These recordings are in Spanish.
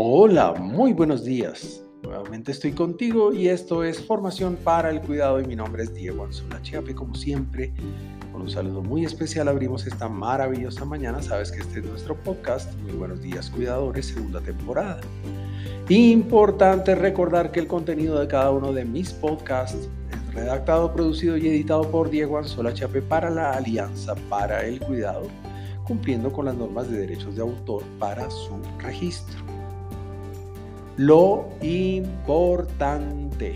Hola, muy buenos días. Nuevamente estoy contigo y esto es Formación para el Cuidado y mi nombre es Diego Anzola Chiape. Como siempre, con un saludo muy especial abrimos esta maravillosa mañana. Sabes que este es nuestro podcast. Muy buenos días, cuidadores, segunda temporada. Importante recordar que el contenido de cada uno de mis podcasts es redactado, producido y editado por Diego Anzola Chiape para la Alianza para el Cuidado, cumpliendo con las normas de derechos de autor para su registro lo importante.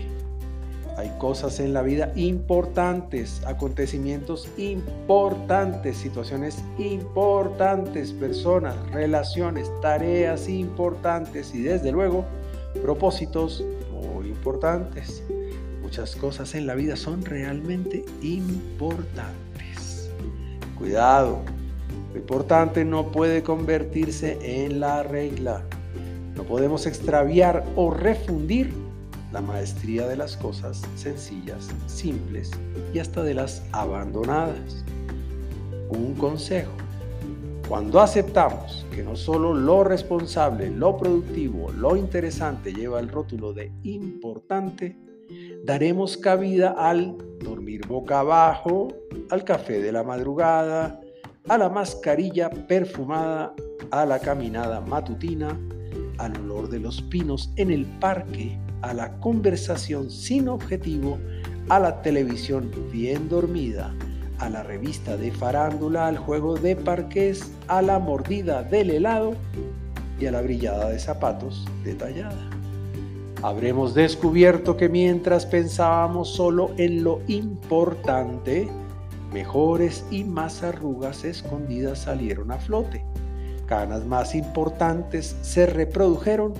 Hay cosas en la vida importantes, acontecimientos importantes, situaciones importantes, personas, relaciones, tareas importantes y desde luego propósitos muy importantes. Muchas cosas en la vida son realmente importantes. Cuidado, lo importante no puede convertirse en la regla. No podemos extraviar o refundir la maestría de las cosas sencillas, simples y hasta de las abandonadas. Un consejo. Cuando aceptamos que no solo lo responsable, lo productivo, lo interesante lleva el rótulo de importante, daremos cabida al dormir boca abajo, al café de la madrugada, a la mascarilla perfumada, a la caminada matutina, al olor de los pinos en el parque, a la conversación sin objetivo, a la televisión bien dormida, a la revista de farándula, al juego de parques, a la mordida del helado y a la brillada de zapatos detallada. Habremos descubierto que mientras pensábamos solo en lo importante, mejores y más arrugas escondidas salieron a flote canas más importantes se reprodujeron,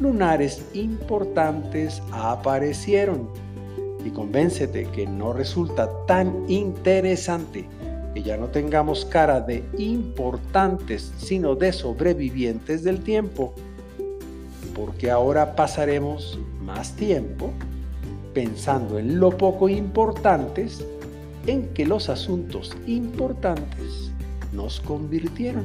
lunares importantes aparecieron. Y convéncete que no resulta tan interesante que ya no tengamos cara de importantes, sino de sobrevivientes del tiempo, porque ahora pasaremos más tiempo pensando en lo poco importantes en que los asuntos importantes nos convirtieron